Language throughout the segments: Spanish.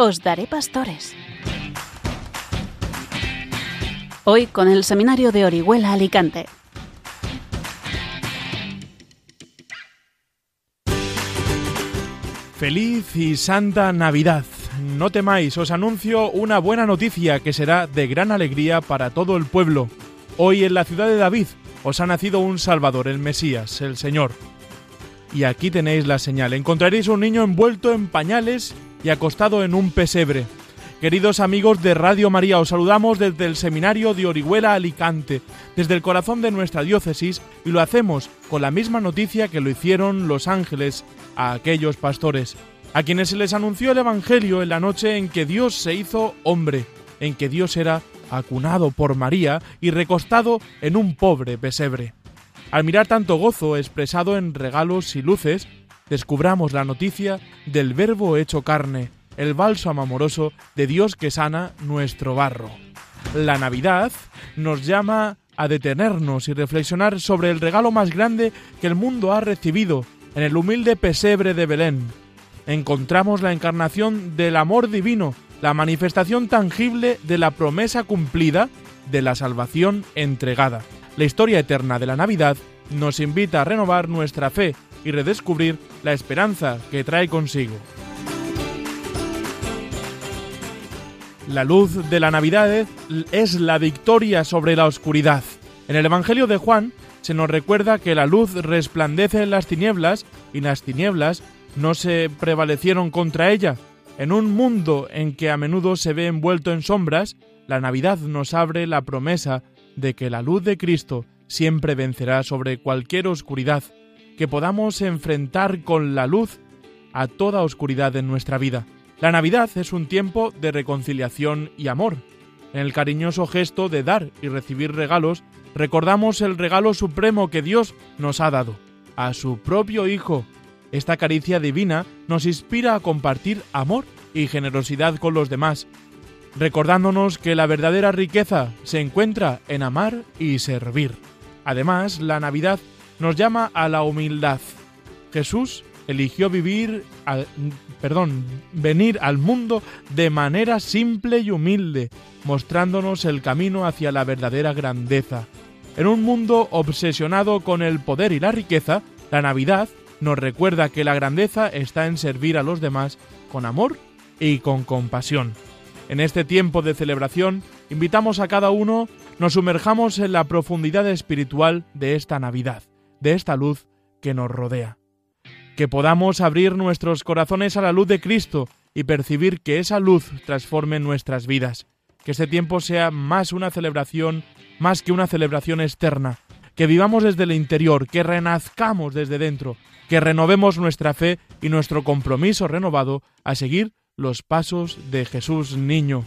Os daré pastores. Hoy con el Seminario de Orihuela Alicante. Feliz y santa Navidad. No temáis, os anuncio una buena noticia que será de gran alegría para todo el pueblo. Hoy en la ciudad de David os ha nacido un Salvador, el Mesías, el Señor. Y aquí tenéis la señal. Encontraréis un niño envuelto en pañales y acostado en un pesebre. Queridos amigos de Radio María, os saludamos desde el Seminario de Orihuela Alicante, desde el corazón de nuestra diócesis, y lo hacemos con la misma noticia que lo hicieron los ángeles a aquellos pastores, a quienes se les anunció el Evangelio en la noche en que Dios se hizo hombre, en que Dios era acunado por María y recostado en un pobre pesebre. Al mirar tanto gozo expresado en regalos y luces, descubramos la noticia del Verbo hecho carne, el bálsamo amoroso de Dios que sana nuestro barro. La Navidad nos llama a detenernos y reflexionar sobre el regalo más grande que el mundo ha recibido en el humilde pesebre de Belén. Encontramos la encarnación del amor divino, la manifestación tangible de la promesa cumplida de la salvación entregada. La historia eterna de la Navidad nos invita a renovar nuestra fe y redescubrir la esperanza que trae consigo. La luz de la Navidad es la victoria sobre la oscuridad. En el Evangelio de Juan se nos recuerda que la luz resplandece en las tinieblas y las tinieblas no se prevalecieron contra ella. En un mundo en que a menudo se ve envuelto en sombras, la Navidad nos abre la promesa de que la luz de Cristo siempre vencerá sobre cualquier oscuridad, que podamos enfrentar con la luz a toda oscuridad en nuestra vida. La Navidad es un tiempo de reconciliación y amor. En el cariñoso gesto de dar y recibir regalos, recordamos el regalo supremo que Dios nos ha dado, a su propio Hijo. Esta caricia divina nos inspira a compartir amor y generosidad con los demás, recordándonos que la verdadera riqueza se encuentra en amar y servir. Además, la Navidad nos llama a la humildad. Jesús eligió vivir, perdón, venir al mundo de manera simple y humilde, mostrándonos el camino hacia la verdadera grandeza. En un mundo obsesionado con el poder y la riqueza, la Navidad nos recuerda que la grandeza está en servir a los demás con amor y con compasión. En este tiempo de celebración, invitamos a cada uno nos sumerjamos en la profundidad espiritual de esta Navidad, de esta luz que nos rodea que podamos abrir nuestros corazones a la luz de Cristo y percibir que esa luz transforme nuestras vidas. Que este tiempo sea más una celebración, más que una celebración externa. Que vivamos desde el interior, que renazcamos desde dentro, que renovemos nuestra fe y nuestro compromiso renovado a seguir los pasos de Jesús niño.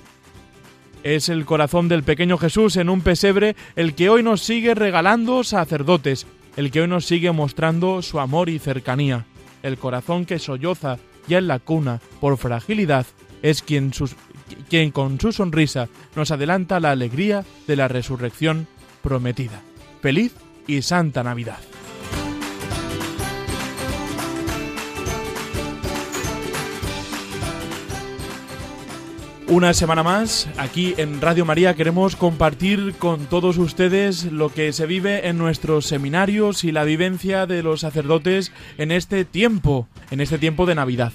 Es el corazón del pequeño Jesús en un pesebre el que hoy nos sigue regalando sacerdotes, el que hoy nos sigue mostrando su amor y cercanía el corazón que solloza ya en la cuna por fragilidad, es quien, quien con su sonrisa nos adelanta la alegría de la resurrección prometida. Feliz y Santa Navidad. Una semana más, aquí en Radio María queremos compartir con todos ustedes lo que se vive en nuestros seminarios y la vivencia de los sacerdotes en este tiempo, en este tiempo de Navidad.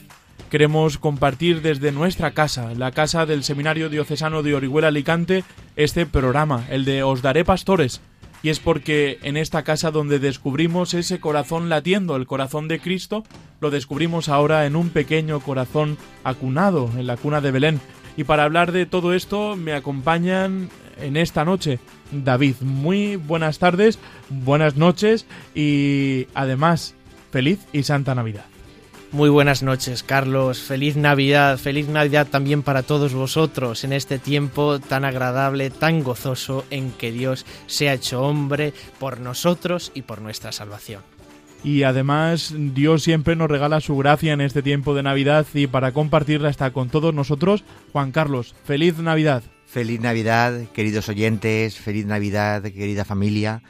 Queremos compartir desde nuestra casa, la casa del Seminario Diocesano de Orihuela Alicante, este programa, el de Os Daré Pastores. Y es porque en esta casa donde descubrimos ese corazón latiendo, el corazón de Cristo, lo descubrimos ahora en un pequeño corazón acunado en la cuna de Belén, y para hablar de todo esto me acompañan en esta noche David. Muy buenas tardes, buenas noches y además feliz y santa Navidad. Muy buenas noches, Carlos. Feliz Navidad, feliz Navidad también para todos vosotros en este tiempo tan agradable, tan gozoso en que Dios se ha hecho hombre por nosotros y por nuestra salvación y además Dios siempre nos regala su gracia en este tiempo de Navidad y para compartirla está con todos nosotros Juan Carlos. Feliz Navidad. Feliz Navidad, queridos oyentes, feliz Navidad, querida familia.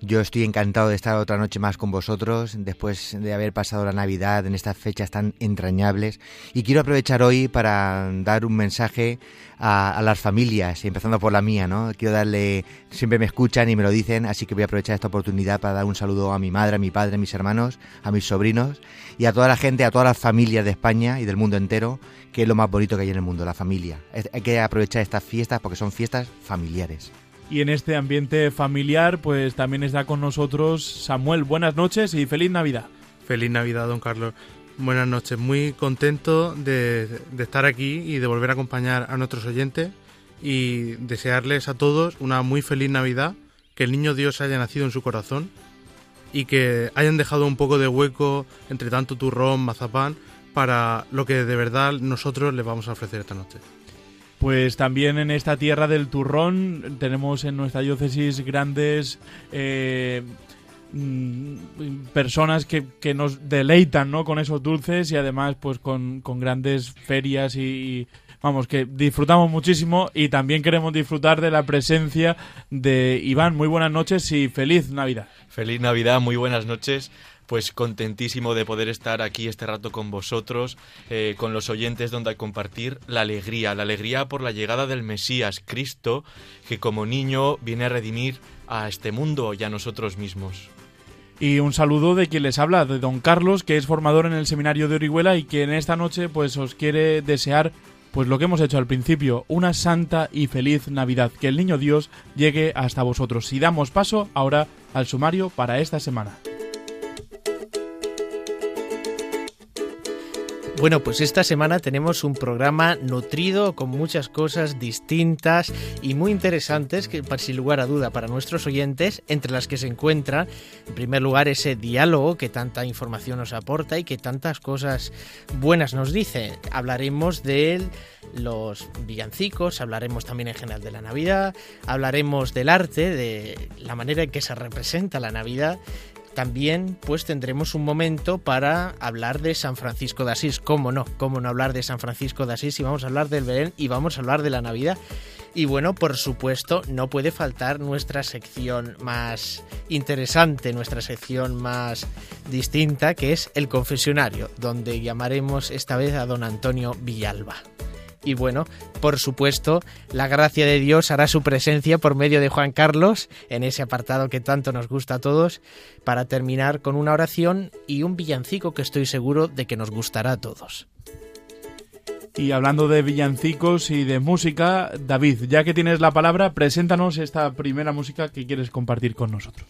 Yo estoy encantado de estar otra noche más con vosotros, después de haber pasado la Navidad en estas fechas tan entrañables. Y quiero aprovechar hoy para dar un mensaje a, las familias, empezando por la mía, ¿no? Quiero darle, siempre me escuchan y me lo dicen, así que voy a aprovechar esta oportunidad para dar un saludo a mi madre, a mi padre, a mis hermanos, a mis sobrinos y a toda la gente, a todas las familias de España y del mundo entero, que es lo más bonito que hay en el mundo, la familia. Hay que aprovechar estas fiestas porque son fiestas familiares. Y en este ambiente familiar, pues también está con nosotros Samuel. Buenas noches y feliz Navidad. Feliz Navidad, don Carlos. Buenas noches. Muy contento de, estar aquí y de volver a acompañar a nuestros oyentes y desearles a todos una muy feliz Navidad, que el niño Dios haya nacido en su corazón y que hayan dejado un poco de hueco entre tanto turrón, mazapán, para lo que de verdad nosotros les vamos a ofrecer esta noche. Pues también en esta tierra del turrón tenemos en nuestra diócesis grandes eh, mm, personas que, nos deleitan ¿no? con esos dulces y además pues con, grandes ferias y, vamos que disfrutamos muchísimo y también queremos disfrutar de la presencia de Iván. Muy buenas noches y feliz Navidad. Feliz Navidad, muy buenas noches pues contentísimo de poder estar aquí este rato con vosotros, eh, con los oyentes, donde compartir la alegría, la alegría por la llegada del Mesías, Cristo, que como niño viene a redimir a este mundo y a nosotros mismos. Y un saludo de quien les habla, de don Carlos, que es formador en el seminario de Orihuela y que en esta noche pues os quiere desear pues lo que hemos hecho al principio, una santa y feliz Navidad, que el niño Dios llegue hasta vosotros. Y damos paso ahora al sumario para esta semana. Bueno, pues esta semana tenemos un programa nutrido con muchas cosas distintas y muy interesantes que, sin lugar a duda, para nuestros oyentes, entre las que se encuentra, en primer lugar, ese diálogo que tanta información nos aporta y que tantas cosas buenas nos dice. Hablaremos de los villancicos, hablaremos también en general de la Navidad, hablaremos del arte, de la manera en que se representa la Navidad también pues tendremos un momento para hablar de San Francisco de Asís. ¿Cómo no? ¿Cómo no hablar de San Francisco de Asís? Y vamos a hablar del Belén y vamos a hablar de la Navidad. Y bueno, por supuesto, no puede faltar nuestra sección más interesante, nuestra sección más distinta, que es el confesionario, donde llamaremos esta vez a don Antonio Villalba. Y bueno, por supuesto, la gracia de Dios hará su presencia por medio de Juan Carlos en ese apartado que tanto nos gusta a todos, para terminar con una oración y un villancico que estoy seguro de que nos gustará a todos. Y hablando de villancicos y de música, David, ya que tienes la palabra, preséntanos esta primera música que quieres compartir con nosotros.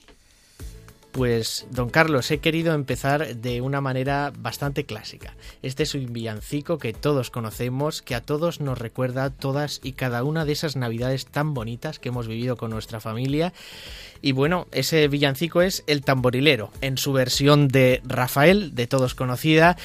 Pues, don Carlos, he querido empezar de una manera bastante clásica. Este es un villancico que todos conocemos, que a todos nos recuerda todas y cada una de esas navidades tan bonitas que hemos vivido con nuestra familia. Y bueno, ese villancico es El tamborilero, en su versión de Rafael, de todos conocida.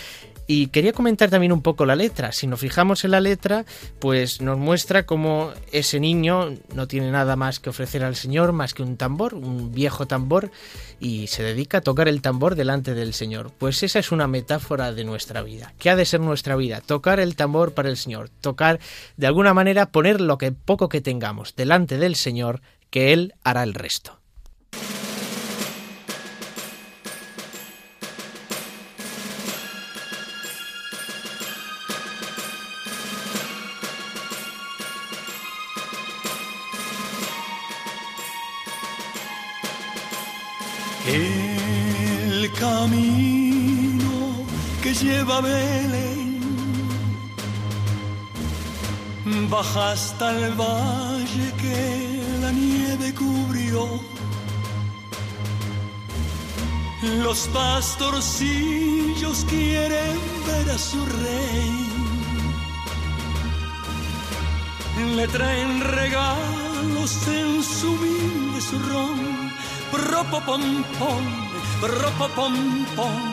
Y quería comentar también un poco la letra. Si nos fijamos en la letra, pues nos muestra cómo ese niño no tiene nada más que ofrecer al Señor más que un tambor, un viejo tambor, y se dedica a tocar el tambor delante del Señor. Pues esa es una metáfora de nuestra vida. ¿Qué ha de ser nuestra vida? Tocar el tambor para el Señor, tocar de alguna manera poner lo que poco que tengamos delante del Señor, que Él hará el resto. Lleva Belén baja hasta el valle que la nieve cubrió. Los pastorcillos quieren ver a su rey. Le traen regalos en su humilde zurrón Propopom-pom, propopom-pom.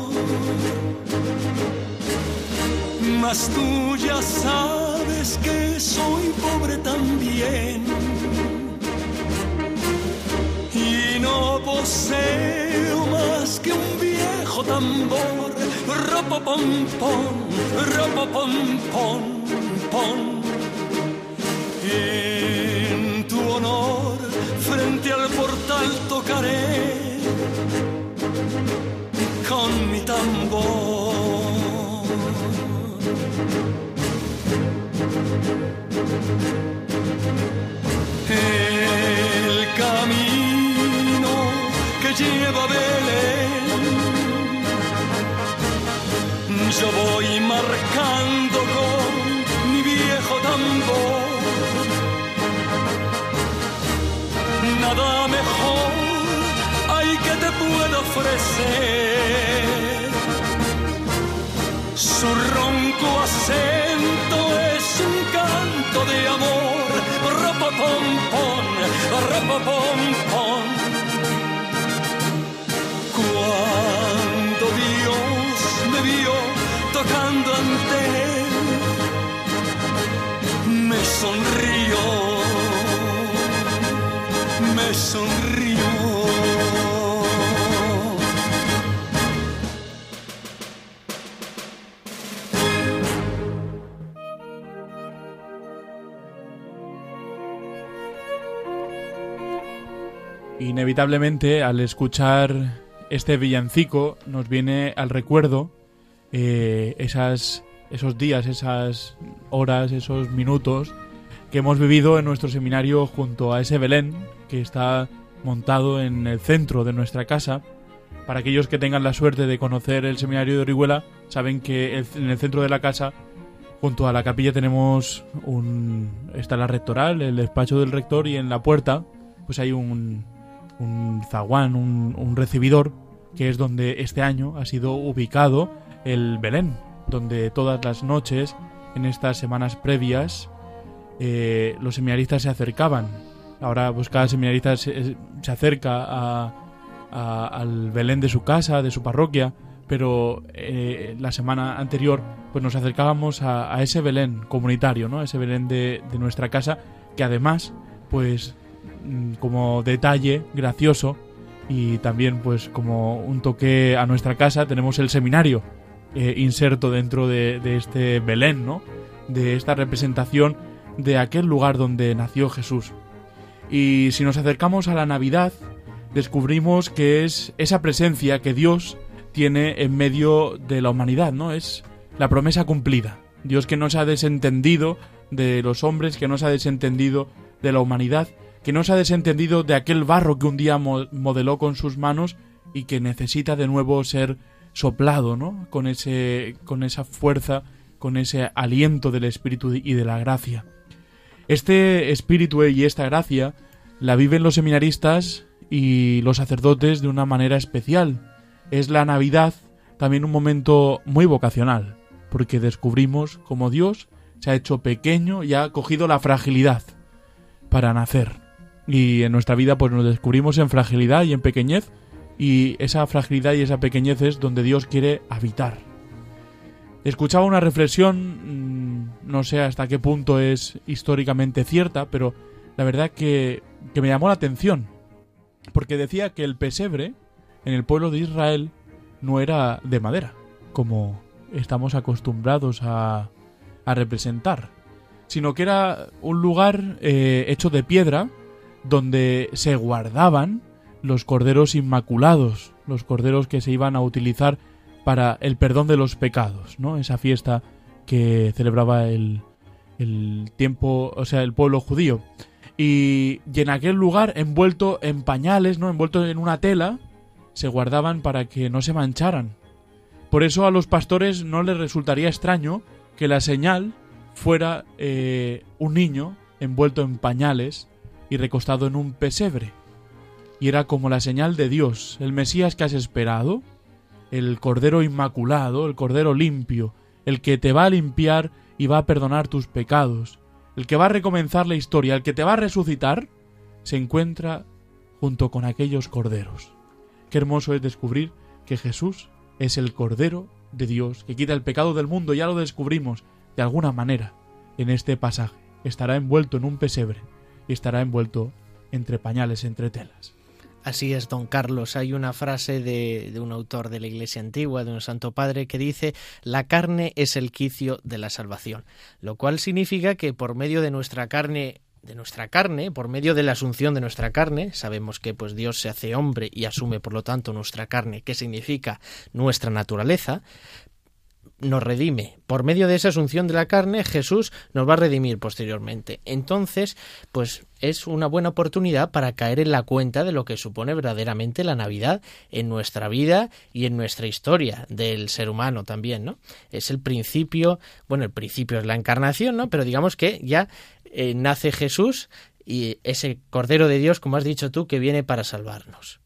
Mas tú ya sabes que soy pobre también y no poseo más que un viejo tambor, ropo pom pom, pom pom pom. Tambor. El camino que lleva a Belén, yo voy marcando con mi viejo tambor. Nada mejor hay que te puedo ofrecer. Su ronco acento es un canto de amor. Rapapom, pom, rapapom, pom. Cuando Dios me vio tocando ante él, me sonrió, me sonrió. Inevitablemente, al escuchar este villancico, nos viene al recuerdo eh, esas, esos días, esas horas, esos minutos que hemos vivido en nuestro seminario junto a ese Belén que está montado en el centro de nuestra casa. Para aquellos que tengan la suerte de conocer el seminario de Orihuela, saben que en el centro de la casa, junto a la capilla, tenemos un. está la rectoral, el despacho del rector, y en la puerta, pues hay un, un zaguán, un, un recibidor, que es donde este año ha sido ubicado el Belén, donde todas las noches, en estas semanas previas, eh, los seminaristas se acercaban. Ahora, pues cada seminarista se, se acerca a- a- al Belén de su casa, de su parroquia, pero eh, la semana anterior, pues nos acercábamos a, ese Belén comunitario, ¿no? Ese Belén de, de nuestra casa, que además, pues, como detalle gracioso y también, pues, como un toque a nuestra casa, tenemos el seminario eh, inserto dentro de, de este Belén, ¿no? De esta representación de aquel lugar donde nació Jesús. Y si nos acercamos a la Navidad, descubrimos que es esa presencia que Dios tiene en medio de la humanidad, ¿no? Es la promesa cumplida. Dios que no se ha desentendido de los hombres, que no se ha desentendido de la humanidad, que no se ha desentendido de aquel barro que un día mo- modeló con sus manos y que necesita de nuevo ser soplado, ¿no? Con ese con esa fuerza, con ese aliento del espíritu y de la gracia. Este espíritu y esta gracia la viven los seminaristas y los sacerdotes de una manera especial. Es la Navidad también un momento muy vocacional, porque descubrimos cómo Dios se ha hecho pequeño y ha cogido la fragilidad para nacer. Y en nuestra vida pues nos descubrimos en fragilidad y en pequeñez, y esa fragilidad y esa pequeñez es donde Dios quiere habitar. Escuchaba una reflexión, mm, no sé hasta qué punto es históricamente cierta, pero la verdad que, que me llamó la atención, porque decía que el pesebre en el pueblo de Israel no era de madera, como estamos acostumbrados a, a representar, sino que era un lugar eh, hecho de piedra donde se guardaban los corderos inmaculados, los corderos que se iban a utilizar para el perdón de los pecados, ¿no? Esa fiesta que celebraba el, el tiempo, o sea, el pueblo judío. Y, en aquel lugar, envuelto en pañales, ¿no? Envuelto en una tela, se guardaban para que no se mancharan. Por eso a los pastores no les resultaría extraño que la señal fuera eh, un niño envuelto en pañales y recostado en un pesebre. Y era como la señal de Dios, el Mesías que has esperado, el Cordero Inmaculado, el Cordero limpio, el que te va a limpiar y va a perdonar tus pecados, el que va a recomenzar la historia, el que te va a resucitar, se encuentra junto con aquellos corderos. Qué hermoso es descubrir que Jesús es el Cordero de Dios que quita el pecado del mundo, ya lo descubrimos de alguna manera en este pasaje. Estará envuelto en un pesebre y estará envuelto entre pañales, entre telas. Así es, don Carlos. Hay una frase de, un autor de la Iglesia antigua, de un Santo Padre, que dice, la carne es el quicio de la salvación, lo cual significa que por medio de nuestra carne de nuestra carne, por medio de la asunción de nuestra carne, sabemos que pues Dios se hace hombre y asume por lo tanto nuestra carne, que significa nuestra naturaleza, nos redime. Por medio de esa asunción de la carne, Jesús nos va a redimir posteriormente. Entonces, pues es una buena oportunidad para caer en la cuenta de lo que supone verdaderamente la Navidad en nuestra vida y en nuestra historia del ser humano también, ¿no? Es el principio, bueno, el principio es la encarnación, ¿no? Pero digamos que ya eh, nace Jesús y ese Cordero de Dios, como has dicho tú, que viene para salvarnos.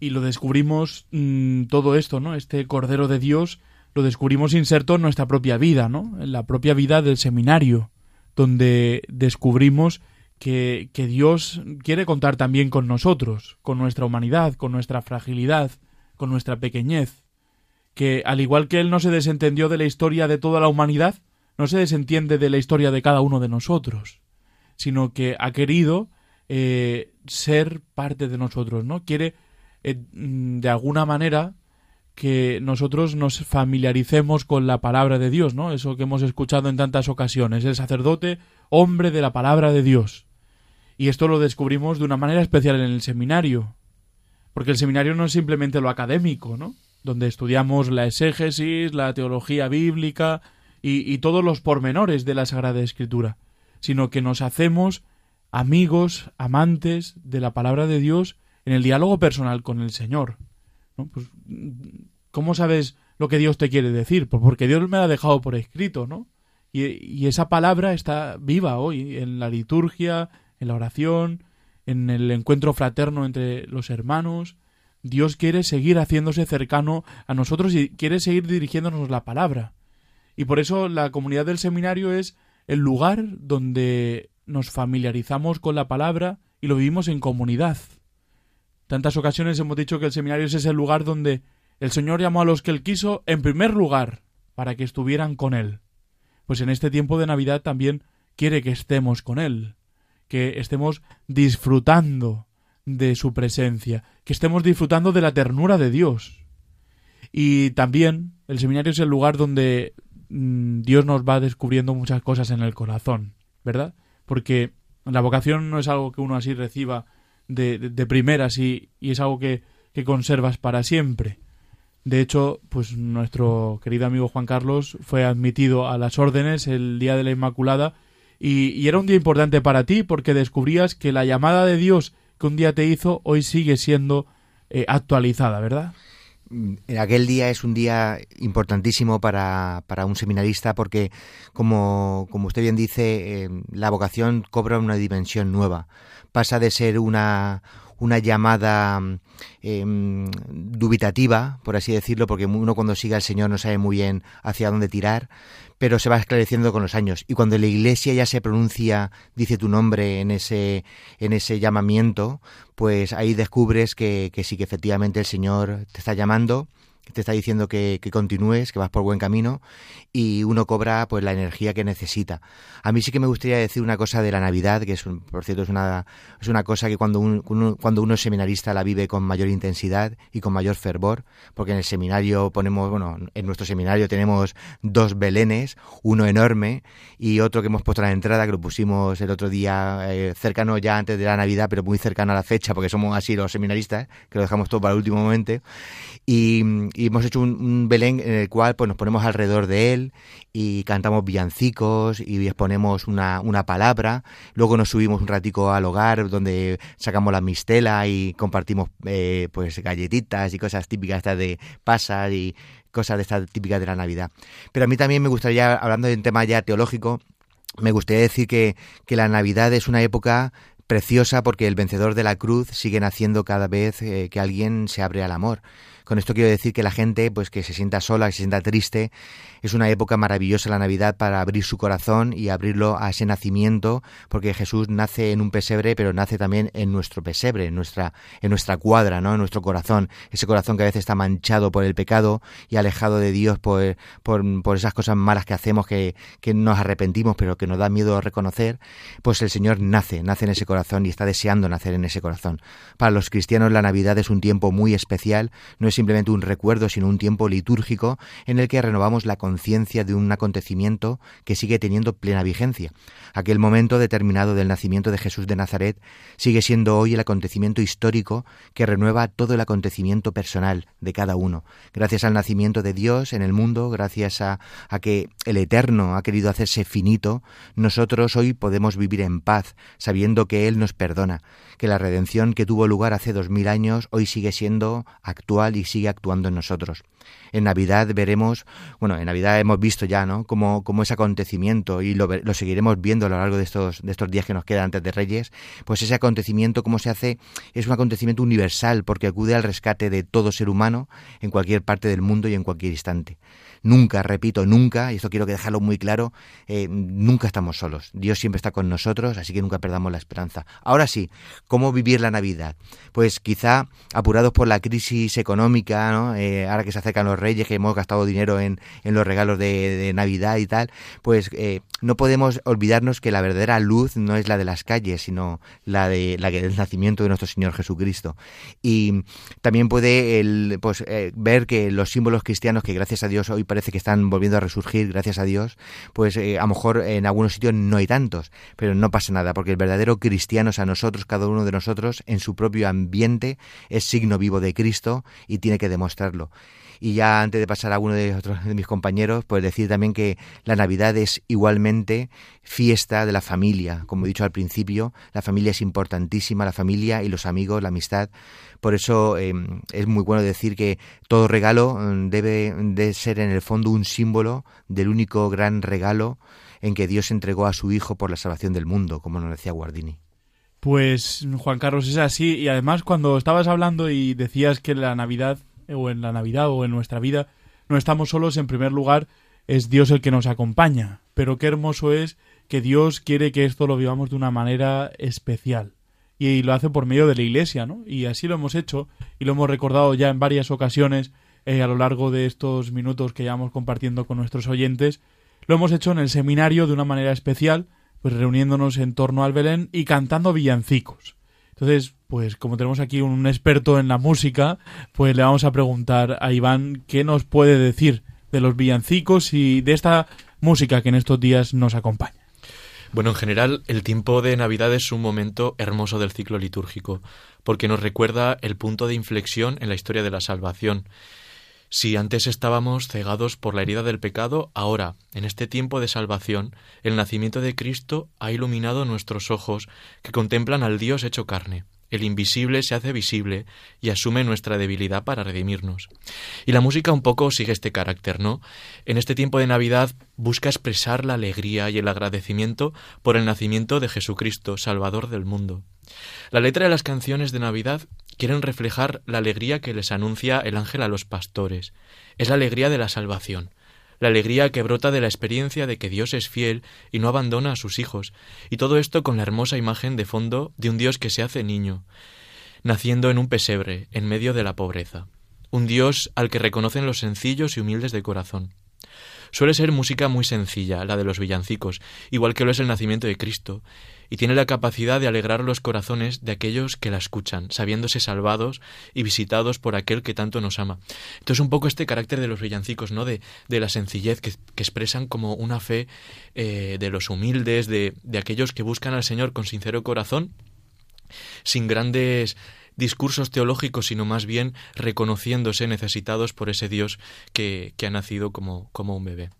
Y lo descubrimos mmm, todo esto, ¿no? Este Cordero de Dios lo descubrimos inserto en nuestra propia vida, ¿no? En la propia vida del seminario, donde descubrimos que, que, Dios quiere contar también con nosotros, con nuestra humanidad, con nuestra fragilidad, con nuestra pequeñez, que al igual que Él no se desentendió de la historia de toda la humanidad, no se desentiende de la historia de cada uno de nosotros, sino que ha querido eh, ser parte de nosotros, ¿no? Quiere, eh, de alguna manera, que nosotros nos familiaricemos con la palabra de Dios, ¿no? Eso que hemos escuchado en tantas ocasiones, el sacerdote, hombre de la palabra de Dios. Y esto lo descubrimos de una manera especial en el seminario, porque el seminario no es simplemente lo académico, ¿no? Donde estudiamos la exégesis, la teología bíblica y, todos los pormenores de la Sagrada Escritura, sino que nos hacemos amigos, amantes de la palabra de Dios en el diálogo personal con el Señor. ¿no? Pues, ¿Cómo sabes lo que Dios te quiere decir? Pues porque Dios me lo ha dejado por escrito, ¿no? Y, y, esa palabra está viva hoy en la liturgia, en la oración, en el encuentro fraterno entre los hermanos. Dios quiere seguir haciéndose cercano a nosotros y quiere seguir dirigiéndonos la palabra. Y por eso la comunidad del seminario es el lugar donde nos familiarizamos con la palabra y lo vivimos en comunidad. Tantas ocasiones hemos dicho que el seminario es ese lugar donde el Señor llamó a los que Él quiso en primer lugar para que estuvieran con Él. Pues en este tiempo de Navidad también quiere que estemos con Él, que estemos disfrutando de su presencia, que estemos disfrutando de la ternura de Dios. Y también el seminario es el lugar donde mmm, Dios nos va descubriendo muchas cosas en el corazón, ¿verdad? Porque la vocación no es algo que uno así reciba de, de, de primeras y, y, es algo que, que conservas para siempre. De hecho, pues nuestro querido amigo Juan Carlos fue admitido a las órdenes el día de la Inmaculada y, era un día importante para ti porque descubrías que la llamada de Dios que un día te hizo hoy sigue siendo eh, actualizada, ¿verdad? aquel día es un día importantísimo para, para un seminarista porque, como, como usted bien dice, eh, la vocación cobra una dimensión nueva. Pasa de ser una, una llamada eh, dubitativa, por así decirlo, porque uno cuando sigue al Señor no sabe muy bien hacia dónde tirar, pero se va esclareciendo con los años. Y cuando la Iglesia ya se pronuncia, dice tu nombre en ese, en ese llamamiento, pues ahí descubres que, que sí que efectivamente el Señor te está llamando te está diciendo que, que, continúes, que vas por buen camino y uno cobra pues la energía que necesita. A mí sí que me gustaría decir una cosa de la Navidad, que es un, por cierto es una, es una cosa que cuando, un, uno, cuando uno es seminarista la vive con mayor intensidad y con mayor fervor, porque en el seminario ponemos, bueno, en nuestro seminario tenemos dos belenes, uno enorme y otro que hemos puesto a la entrada, que lo pusimos el otro día eh, cercano ya antes de la Navidad, pero muy cercano a la fecha, porque somos así los seminaristas, que lo dejamos todo para el último momento. Y, y hemos hecho un, Belén en el cual pues nos ponemos alrededor de él y cantamos villancicos y exponemos una, una palabra. Luego nos subimos un ratico al hogar donde sacamos la mistela y compartimos eh, pues galletitas y cosas típicas estas de pasas y cosas de estas típicas de la Navidad. Pero a mí también me gustaría, hablando de un tema ya teológico, me gustaría decir que, que la Navidad es una época preciosa porque el vencedor de la cruz sigue naciendo cada vez eh, que alguien se abre al amor Con esto quiero decir que la gente, pues que se sienta sola, que se sienta triste, es una época maravillosa la Navidad para abrir su corazón y abrirlo a ese nacimiento, porque Jesús nace en un pesebre, pero nace también en nuestro pesebre, en nuestra, en nuestra cuadra, ¿no? En nuestro corazón, ese corazón que a veces está manchado por el pecado y alejado de Dios por, por, esas cosas malas que hacemos, que, que nos arrepentimos, pero que nos da miedo reconocer, pues el Señor nace, nace en ese corazón y está deseando nacer en ese corazón. Para los cristianos la Navidad es un tiempo muy especial, no es simplemente un recuerdo, sino un tiempo litúrgico en el que renovamos la conciencia de un acontecimiento que sigue teniendo plena vigencia. Aquel momento determinado del nacimiento de Jesús de Nazaret sigue siendo hoy el acontecimiento histórico que renueva todo el acontecimiento personal de cada uno. Gracias al nacimiento de Dios en el mundo, gracias a, a que el Eterno ha querido hacerse finito, nosotros hoy podemos vivir en paz, sabiendo que Él nos perdona, que la redención que tuvo lugar hace dos mil años hoy sigue siendo actual y sigue actuando en nosotros. En Navidad veremos, bueno, en Navidad hemos visto ya, ¿no? Como, como ese acontecimiento y lo, lo, seguiremos viendo a lo largo de estos, de estos días que nos quedan antes de Reyes, pues ese acontecimiento, cómo se hace, es un acontecimiento universal porque acude al rescate de todo ser humano en cualquier parte del mundo y en cualquier instante. Nunca, repito, nunca, y esto quiero que dejarlo muy claro, eh, nunca estamos solos. Dios siempre está con nosotros, así que nunca perdamos la esperanza. Ahora sí, ¿cómo vivir la Navidad? Pues quizá apurados por la crisis económica, ¿no? Eh, ahora que se acercan los reyes, que hemos gastado dinero en, en los regalos de, Navidad y tal, pues eh, no podemos olvidarnos que la verdadera luz no es la de las calles, sino la de la del nacimiento de nuestro Señor Jesucristo. Y también puede el, pues, ver que los símbolos cristianos que gracias a Dios hoy parece que están volviendo a resurgir, gracias a Dios, pues eh, a lo mejor en algunos sitios no hay tantos, pero no pasa nada, porque el verdadero cristiano es a nosotros, cada uno de nosotros, en su propio ambiente, es signo vivo de Cristo y tiene que demostrarlo. Y ya antes de pasar a uno de, otros, de mis compañeros, pues decir también que la Navidad es igualmente fiesta de la familia. Como he dicho al principio, la familia es importantísima, la familia y los amigos, la amistad. Por eso em, es muy bueno decir que todo regalo em, debe de ser en el fondo un símbolo del único gran regalo en que Dios entregó a su Hijo por la salvación del mundo, como nos decía Guardini. Pues Juan Carlos es así y además cuando estabas hablando y decías que la Navidad o en la Navidad o en nuestra vida no estamos solos, en primer lugar es Dios el que nos acompaña. Pero qué hermoso es que Dios quiere que esto lo vivamos de una manera especial. Y lo hace por medio de la Iglesia, ¿no? Y así lo hemos hecho y lo hemos recordado ya en varias ocasiones eh, a lo largo de estos minutos que llevamos compartiendo con nuestros oyentes. Lo hemos hecho en el seminario de una manera especial, pues reuniéndonos en torno al Belén y cantando villancicos. Entonces, pues como tenemos aquí un experto en la música, pues le vamos a preguntar a Iván qué nos puede decir de los villancicos y de esta música que en estos días nos acompaña. Bueno, en general, el tiempo de Navidad es un momento hermoso del ciclo litúrgico, porque nos recuerda el punto de inflexión en la historia de la salvación. Si antes estábamos cegados por la herida del pecado, ahora, en este tiempo de salvación, el nacimiento de Cristo ha iluminado nuestros ojos que contemplan al Dios hecho carne. El invisible se hace visible y asume nuestra debilidad para redimirnos. Y la música un poco sigue este carácter, ¿no? En este tiempo de Navidad busca expresar la alegría y el agradecimiento por el nacimiento de Jesucristo, Salvador del mundo. La letra de las canciones de Navidad quieren reflejar la alegría que les anuncia el ángel a los pastores. Es la alegría de la salvación, la alegría que brota de la experiencia de que Dios es fiel y no abandona a sus hijos, y todo esto con la hermosa imagen de fondo de un Dios que se hace niño, naciendo en un pesebre, en medio de la pobreza, un Dios al que reconocen los sencillos y humildes de corazón. Suele ser música muy sencilla, la de los villancicos, igual que lo es el nacimiento de Cristo, y tiene la capacidad de alegrar los corazones de aquellos que la escuchan, sabiéndose salvados y visitados por aquel que tanto nos ama. Entonces un poco este carácter de los villancicos, ¿no? De, de la sencillez que, expresan como una fe eh, de los humildes, de, de aquellos que buscan al Señor con sincero corazón, sin grandes discursos teológicos, sino más bien reconociéndose necesitados por ese Dios que, que ha nacido como, como un bebé.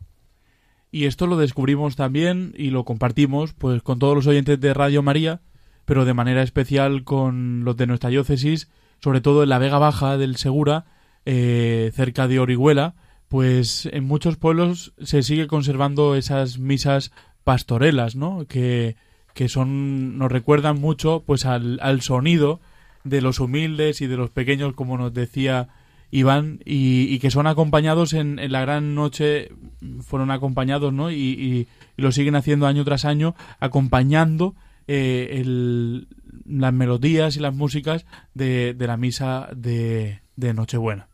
Y esto lo descubrimos también y lo compartimos pues con todos los oyentes de Radio María, pero de manera especial con los de nuestra diócesis, sobre todo en la Vega Baja del Segura, eh, cerca de Orihuela, pues en muchos pueblos se sigue conservando esas misas pastorelas, ¿no? Que, que son, nos recuerdan mucho pues al, al sonido de los humildes y de los pequeños, como nos decía y van y, que son acompañados en, la gran noche fueron acompañados no y, lo siguen haciendo año tras año acompañando eh, las melodías y las músicas de, la misa de, de Nochebuena.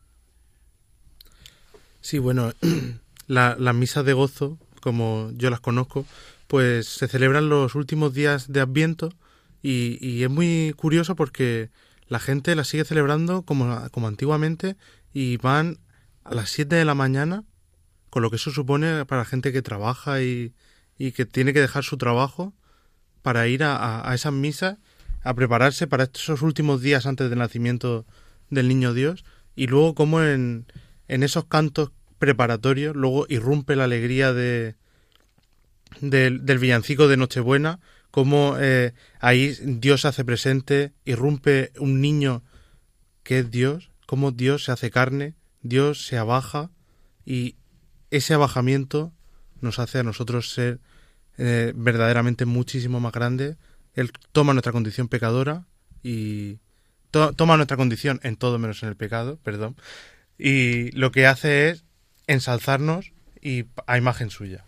Sí bueno la, las misas de gozo como yo las conozco pues se celebran los últimos días de Adviento y es muy curioso porque la gente la sigue celebrando como, como antiguamente y van a las 7 de la mañana, con lo que eso supone para la gente que trabaja y, y que tiene que dejar su trabajo para ir a, a, esas misas, a prepararse para esos últimos días antes del nacimiento del niño Dios. Y luego como en, en esos cantos preparatorios luego irrumpe la alegría de, del, del villancico de Nochebuena cómo eh, ahí Dios se hace presente, irrumpe un niño que es Dios, cómo Dios se hace carne, Dios se abaja y ese abajamiento nos hace a nosotros ser eh, verdaderamente muchísimo más grandes. Él toma nuestra condición pecadora y toma nuestra condición en todo menos en el pecado, perdón, y lo que hace es ensalzarnos y a imagen suya.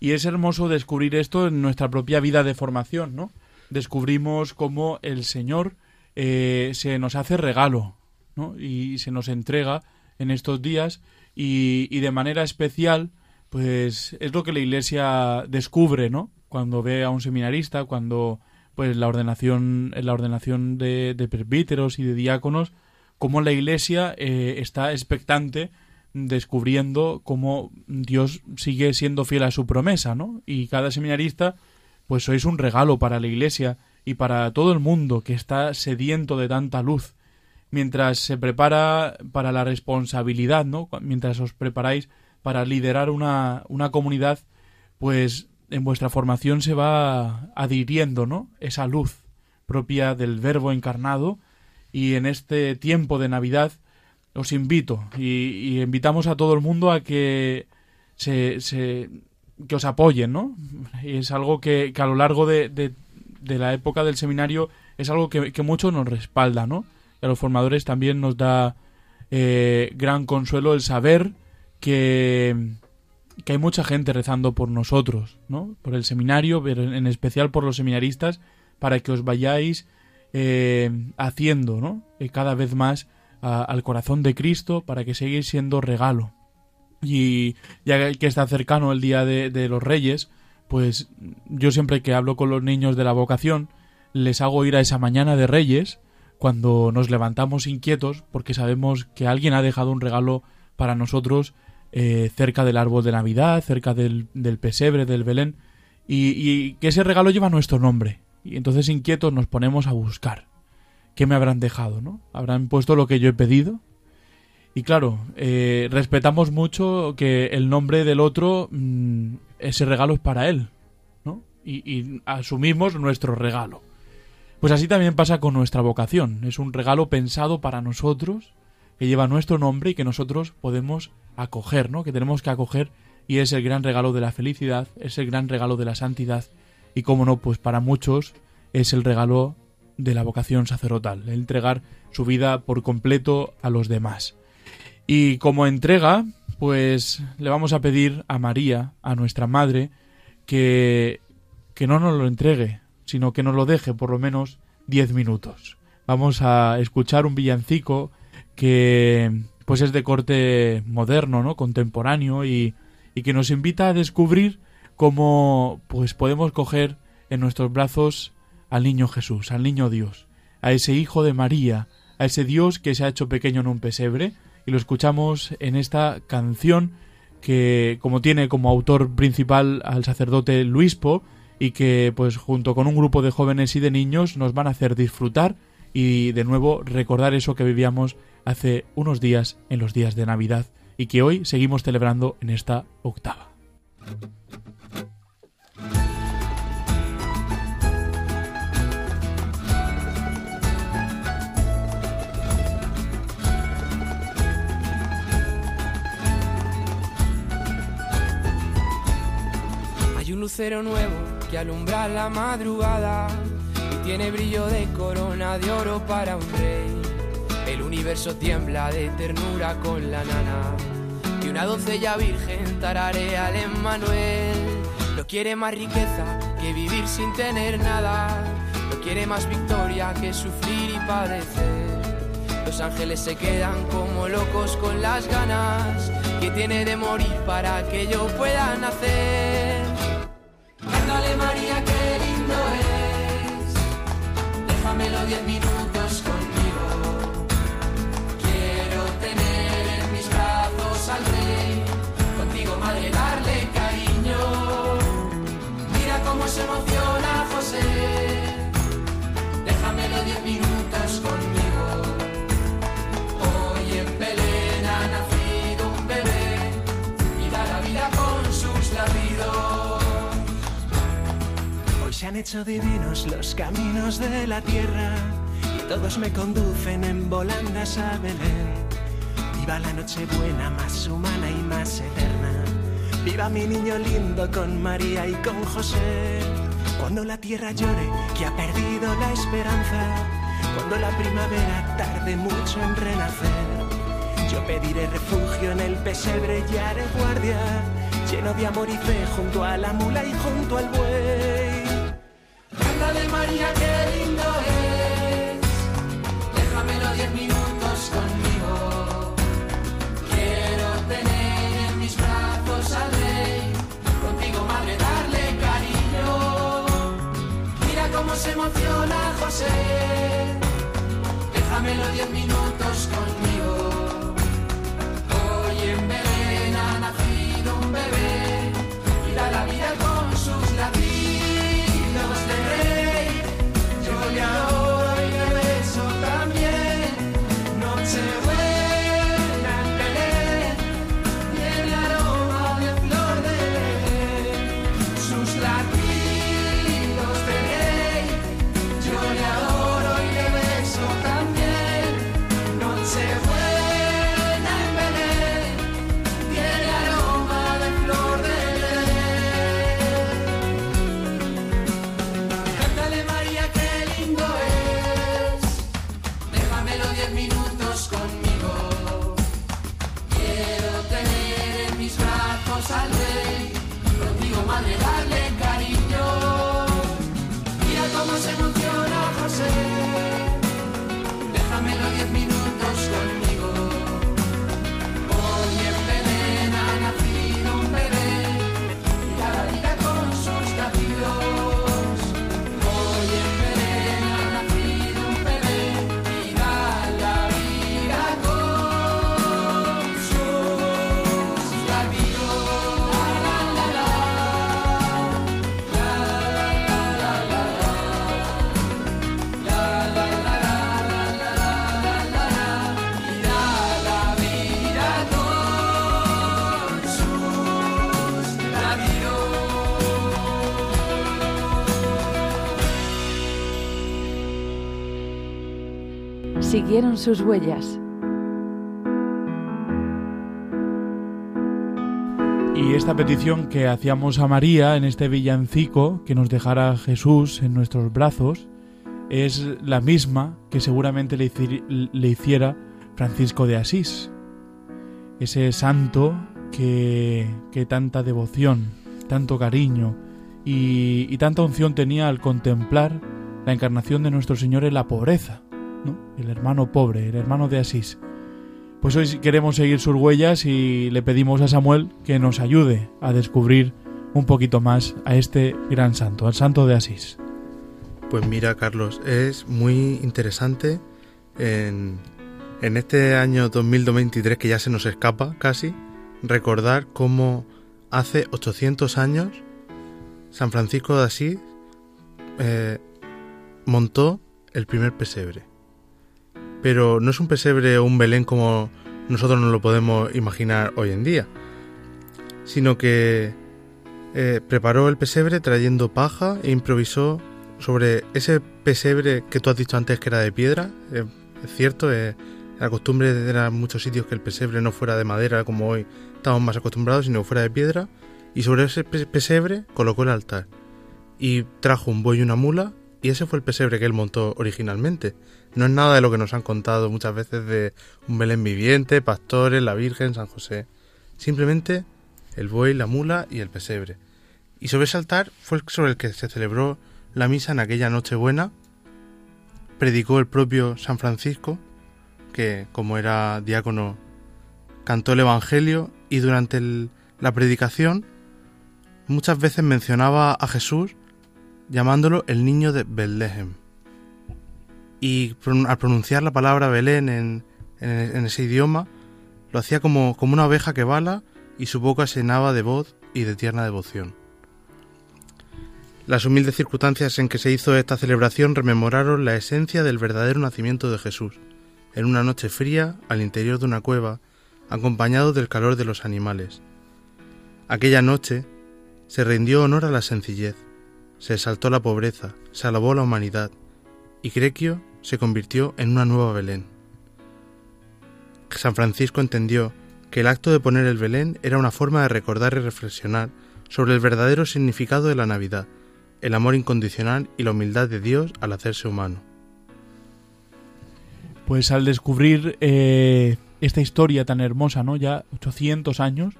Y es hermoso descubrir esto en nuestra propia vida de formación, ¿no? Descubrimos cómo el Señor eh, se nos hace regalo, ¿no? Y se nos entrega en estos días y, y, de manera especial, pues es lo que la Iglesia descubre, ¿no? Cuando ve a un seminarista, cuando pues la ordenación, la ordenación de, de presbíteros y de diáconos, cómo la Iglesia eh, está expectante descubriendo cómo Dios sigue siendo fiel a su promesa, ¿no? Y cada seminarista, pues sois un regalo para la Iglesia y para todo el mundo que está sediento de tanta luz, mientras se prepara para la responsabilidad, ¿no? Mientras os preparáis para liderar una, una comunidad, pues en vuestra formación se va adhiriendo, ¿no? Esa luz propia del Verbo encarnado y en este tiempo de Navidad os invito y, invitamos a todo el mundo a que se, que os apoyen, ¿no? Y es algo que, a lo largo de, de, la época del seminario es algo que, que, mucho nos respalda, ¿no? Y a los formadores también nos da eh, gran consuelo el saber que, que hay mucha gente rezando por nosotros, ¿no? Por el seminario, pero en especial por los seminaristas, para que os vayáis eh, haciendo, ¿no? Eh, cada vez más al corazón de Cristo para que siga siendo regalo. Y ya que está cercano el día de, los Reyes, pues yo siempre que hablo con los niños de la vocación, les hago ir a esa mañana de Reyes, cuando nos levantamos inquietos porque sabemos que alguien ha dejado un regalo para nosotros eh, cerca del árbol de Navidad, cerca del, pesebre, del Belén, y, y, que ese regalo lleva nuestro nombre. Y entonces inquietos nos ponemos a buscar. ¿Qué me habrán dejado? ¿no? ¿Habrán puesto lo que yo he pedido? Y claro, eh, respetamos mucho que el nombre del otro, mm, ese regalo es para él, ¿no? Y, asumimos nuestro regalo. Pues así también pasa con nuestra vocación. Es un regalo pensado para nosotros, que lleva nuestro nombre y que nosotros podemos acoger, ¿no? Que tenemos que acoger y es el gran regalo de la felicidad, es el gran regalo de la santidad y, como no, pues para muchos es el regalo de la vocación sacerdotal, entregar su vida por completo a los demás. Y como entrega, pues le vamos a pedir a María, a nuestra Madre, que, que no nos lo entregue, sino que nos lo deje por lo menos diez minutos. Vamos a escuchar un villancico que pues es de corte moderno, ¿no? contemporáneo y, y que nos invita a descubrir cómo pues podemos coger en nuestros brazos al niño Jesús, al niño Dios, a ese Hijo de María, a ese Dios que se ha hecho pequeño en un pesebre, y lo escuchamos en esta canción que como tiene como autor principal al sacerdote Luispo y que pues junto con un grupo de jóvenes y de niños nos van a hacer disfrutar y de nuevo recordar eso que vivíamos hace unos días en los días de Navidad y que hoy seguimos celebrando en esta octava. Un lucero nuevo que alumbra la madrugada y tiene brillo de corona de oro para un rey. El universo tiembla de ternura con la nana. Y una doncella virgen tararea al Emmanuel. No quiere más riqueza que vivir sin tener nada. No quiere más victoria que sufrir y padecer. Los ángeles se quedan como locos con las ganas que tiene de morir para que yo pueda nacer. Diez minutos conmigo. Quiero tener en mis brazos al rey. Contigo, madre, darle cariño. Mira cómo se emociona José. Han hecho divinos los caminos de la tierra y todos me conducen en volandas a Belén. Viva la noche buena, más humana y más eterna. Viva mi niño lindo con María y con José. Cuando la tierra llore que ha perdido la esperanza. Cuando la primavera tarde mucho en renacer. Yo pediré refugio en el pesebre y haré guardia. Lleno de amor y fe junto a la mula y junto al buey. Ándale María, qué lindo es. Déjamelo diez minutos conmigo. Quiero tener en mis brazos al rey. Contigo, madre, darle cariño. Mira cómo se emociona José. Déjamelo diez minutos conmigo. Siguieron sus huellas. Y esta petición que hacíamos a María en este villancico, que nos dejara Jesús en nuestros brazos, es la misma que seguramente le, hici- le hiciera Francisco de Asís. Ese santo que, que tanta devoción, tanto cariño y, y tanta unción tenía al contemplar la encarnación de nuestro Señor en la pobreza, el hermano pobre, el hermano de Asís. Pues hoy queremos seguir sus huellas y le pedimos a Samuel que nos ayude a descubrir un poquito más a este gran santo, al santo de Asís. Pues mira, Carlos, es muy interesante en, en este año 2023 que ya se nos escapa casi, recordar cómo hace 800 años San Francisco de Asís eh, montó el primer pesebre. Pero no es un pesebre o un Belén como nosotros nos lo podemos imaginar hoy en día, sino que eh, preparó el pesebre trayendo paja e improvisó sobre ese pesebre que tú has dicho antes que era de piedra. es cierto, eh, la costumbre era en muchos sitios que el pesebre no fuera de madera como hoy estamos más acostumbrados, sino fuera de piedra. Y sobre ese pe- pesebre colocó el altar. Y trajo un buey y una mula y ese fue el pesebre que él montó originalmente. No es nada de lo que nos han contado muchas veces de un Belén viviente, pastores, la Virgen, San José. Simplemente el buey, la mula y el pesebre. Y sobre ese altar fue sobre el que se celebró la misa en aquella Nochebuena. Predicó el propio San Francisco, que como era diácono cantó el Evangelio y durante la predicación muchas veces mencionaba a Jesús llamándolo el niño de Belén. Y al pronunciar la palabra Belén en, ese idioma, lo hacía como, una oveja que bala y su boca se llenaba de voz y de tierna devoción. Las humildes circunstancias en que se hizo esta celebración rememoraron la esencia del verdadero nacimiento de Jesús, en una noche fría al interior de una cueva, acompañado del calor de los animales. Aquella noche se rindió honor a la sencillez, se exaltó la pobreza, se alabó la humanidad, y Crequio se convirtió en una nueva Belén. San Francisco entendió que el acto de poner el Belén era una forma de recordar y reflexionar sobre el verdadero significado de la Navidad, el amor incondicional y la humildad de Dios al hacerse humano. Pues al descubrir eh, esta historia tan hermosa, ¿no? Ya 800 años,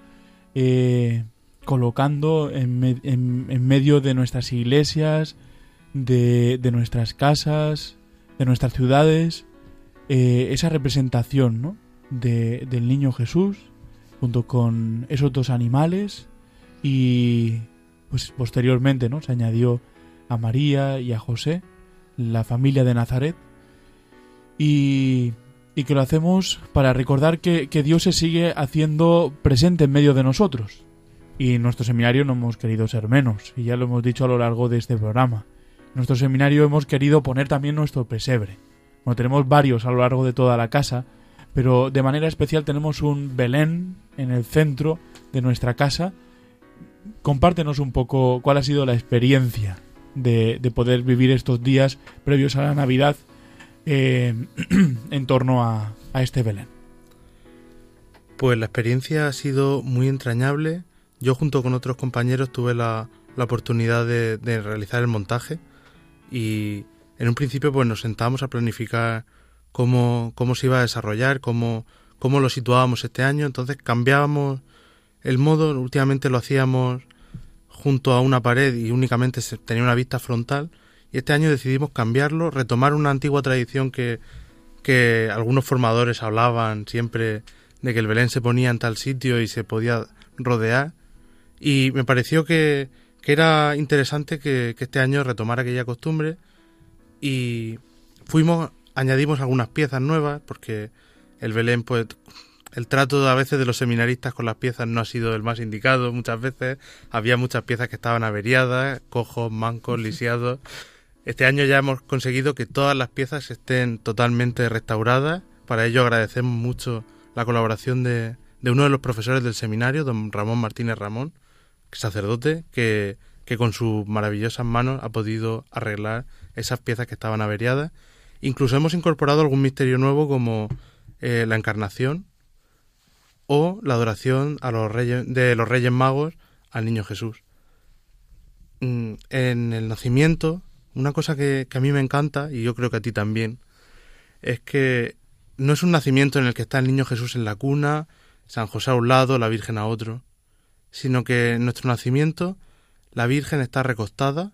eh, colocando en, medio de nuestras iglesias, de, nuestras casas, de nuestras ciudades, eh, esa representación, ¿no? del niño Jesús, junto con esos dos animales y pues posteriormente ¿no? se añadió a María y a José, la familia de Nazaret, y, y que lo hacemos para recordar que, que, Dios se sigue haciendo presente en medio de nosotros. Y en nuestro seminario no hemos querido ser menos, y ya lo hemos dicho a lo largo de este programa. Nuestro seminario hemos querido poner también nuestro pesebre. Bueno, tenemos varios a lo largo de toda la casa, pero de manera especial tenemos un Belén en el centro de nuestra casa. Compártenos un poco cuál ha sido la experiencia de, poder vivir estos días previos a la Navidad eh, en torno a, este Belén. Pues la experiencia ha sido muy entrañable. Yo junto con otros compañeros tuve la, oportunidad de, realizar el montaje y en un principio pues nos sentamos a planificar cómo, cómo se iba a desarrollar, cómo, cómo lo situábamos este año. Entonces cambiábamos el modo, últimamente lo hacíamos junto a una pared y únicamente tenía una vista frontal. Y este año decidimos cambiarlo, retomar una antigua tradición que, que algunos formadores hablaban siempre de que el Belén se ponía en tal sitio y se podía rodear. Y me pareció que, que era interesante que, este año retomara aquella costumbre y fuimos añadimos algunas piezas nuevas porque el Belén, pues el trato a veces de los seminaristas con las piezas no ha sido el más indicado muchas veces. Había muchas piezas que estaban averiadas, cojos, mancos, lisiados. Este año ya hemos conseguido que todas las piezas estén totalmente restauradas. Para ello agradecemos mucho la colaboración de, de uno de los profesores del seminario, don Ramón Martínez Ramón, sacerdote, que, que con sus maravillosas manos ha podido arreglar esas piezas que estaban averiadas Incluso hemos incorporado algún misterio nuevo como eh, la encarnación o la adoración a los reyes, de los Reyes Magos al Niño Jesús. Mm, en el nacimiento, una cosa que, que a mí me encanta, y yo creo que a ti también, es que no es un nacimiento en el que está el Niño Jesús en la cuna, San José a un lado, la Virgen a otro, sino que en nuestro nacimiento la Virgen está recostada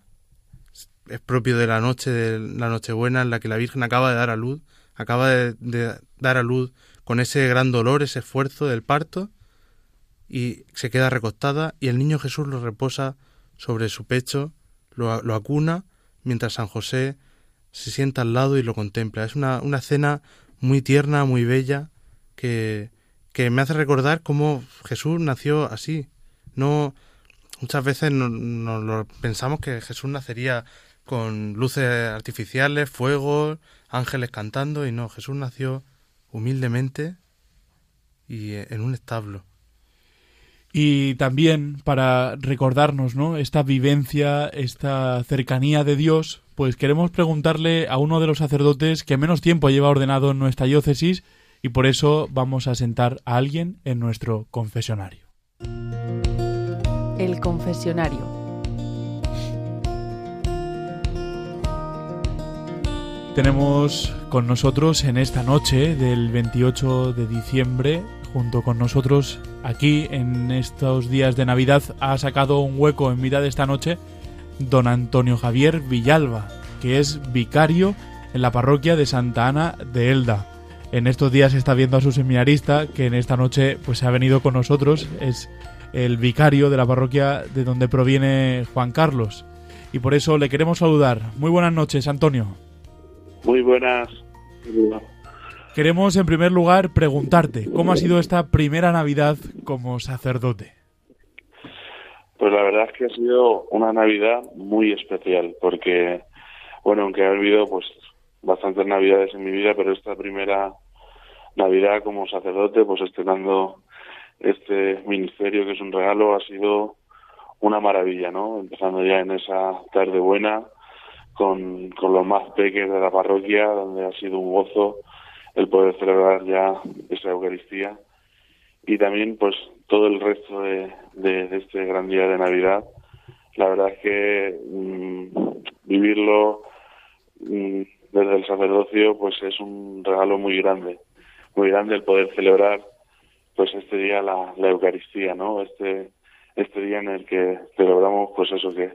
es propio de la noche de la Nochebuena en la que la Virgen acaba de dar a luz, acaba de, dar a luz con ese gran dolor, ese esfuerzo del parto, y se queda recostada y el niño Jesús lo reposa sobre su pecho, lo, acuna, mientras San José se sienta al lado y lo contempla. Es una, una escena muy tierna, muy bella, que, que me hace recordar cómo Jesús nació así. No, muchas veces no, no, pensamos que Jesús nacería con luces artificiales, fuegos, ángeles cantando, y no, Jesús nació humildemente y en un establo. Y también para recordarnos, ¿no? Esta vivencia, esta cercanía de Dios, pues queremos preguntarle a uno de los sacerdotes que menos tiempo lleva ordenado en nuestra diócesis y por eso vamos a sentar a alguien en nuestro confesionario. El confesionario Tenemos con nosotros en esta noche del 28 de diciembre, junto con nosotros aquí en estos días de Navidad, ha sacado un hueco en mitad de esta noche don Antonio Javier Villalba, que es vicario en la parroquia de Santa Ana de Elda. En estos días está viendo a su seminarista, que en esta noche pues ha venido con nosotros, es el vicario de la parroquia de donde proviene Juan Carlos. Y por eso le queremos saludar. Muy buenas noches, Antonio. Muy buenas. Queremos en primer lugar preguntarte, ¿cómo ha sido esta primera Navidad como sacerdote? Pues la verdad es que ha sido una Navidad muy especial, porque, bueno, aunque ha habido pues bastantes Navidades en mi vida, pero esta primera Navidad como sacerdote, pues estrenando este ministerio que es un regalo, ha sido una maravilla, ¿no? Empezando ya en esa tarde buena, con, con los más pequeños de la parroquia, donde ha sido un gozo el poder celebrar ya esa Eucaristía y también pues todo el resto de, de, este gran día de Navidad. La verdad es que mm, vivirlo mm, desde el sacerdocio pues es un regalo muy grande, muy grande el poder celebrar pues este día la, la Eucaristía, ¿no? Este este día en el que celebramos pues eso que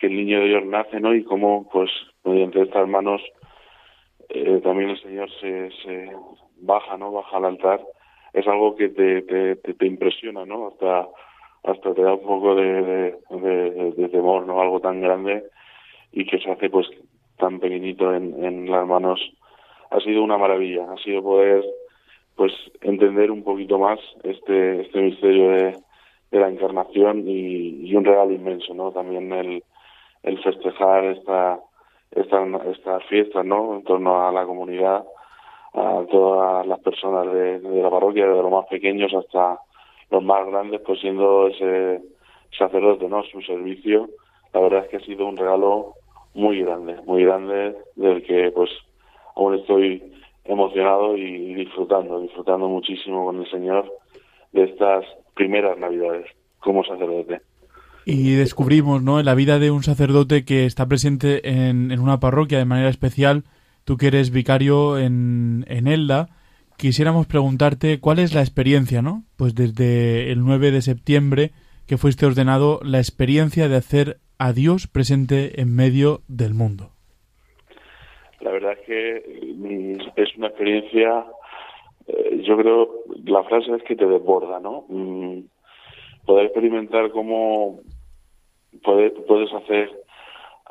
que el niño de Dios nace, ¿no? Y cómo, pues, mediante estas manos eh, también el Señor se, se baja, ¿no? Baja al altar. Es algo que te, te, te, impresiona, ¿no? Hasta hasta te da un poco de, de, de, temor, ¿no? Algo tan grande y que se hace, pues, tan pequeñito en, en las manos. Ha sido una maravilla. Ha sido poder, pues, entender un poquito más este, este misterio de, de la encarnación y, un regalo inmenso, ¿no? También el el festejar esta, esta, esta fiesta, ¿no? En torno a la comunidad, a todas las personas de, de la parroquia, desde los más pequeños hasta los más grandes, pues siendo ese sacerdote, ¿no? Su servicio, la verdad es que ha sido un regalo muy grande, muy grande, del que pues aún estoy emocionado y disfrutando, disfrutando muchísimo con el Señor de estas primeras Navidades como sacerdote y descubrimos ¿no? en la vida de un sacerdote que está presente en, en, una parroquia de manera especial, tú que eres vicario en, en Elda, quisiéramos preguntarte cuál es la experiencia, ¿no? Pues desde el 9 de septiembre que fuiste ordenado, la experiencia de hacer a Dios presente en medio del mundo. La verdad es que mm, es una experiencia, eh, yo creo, la frase es que te desborda, ¿no? Mm, poder experimentar cómo puedes hacer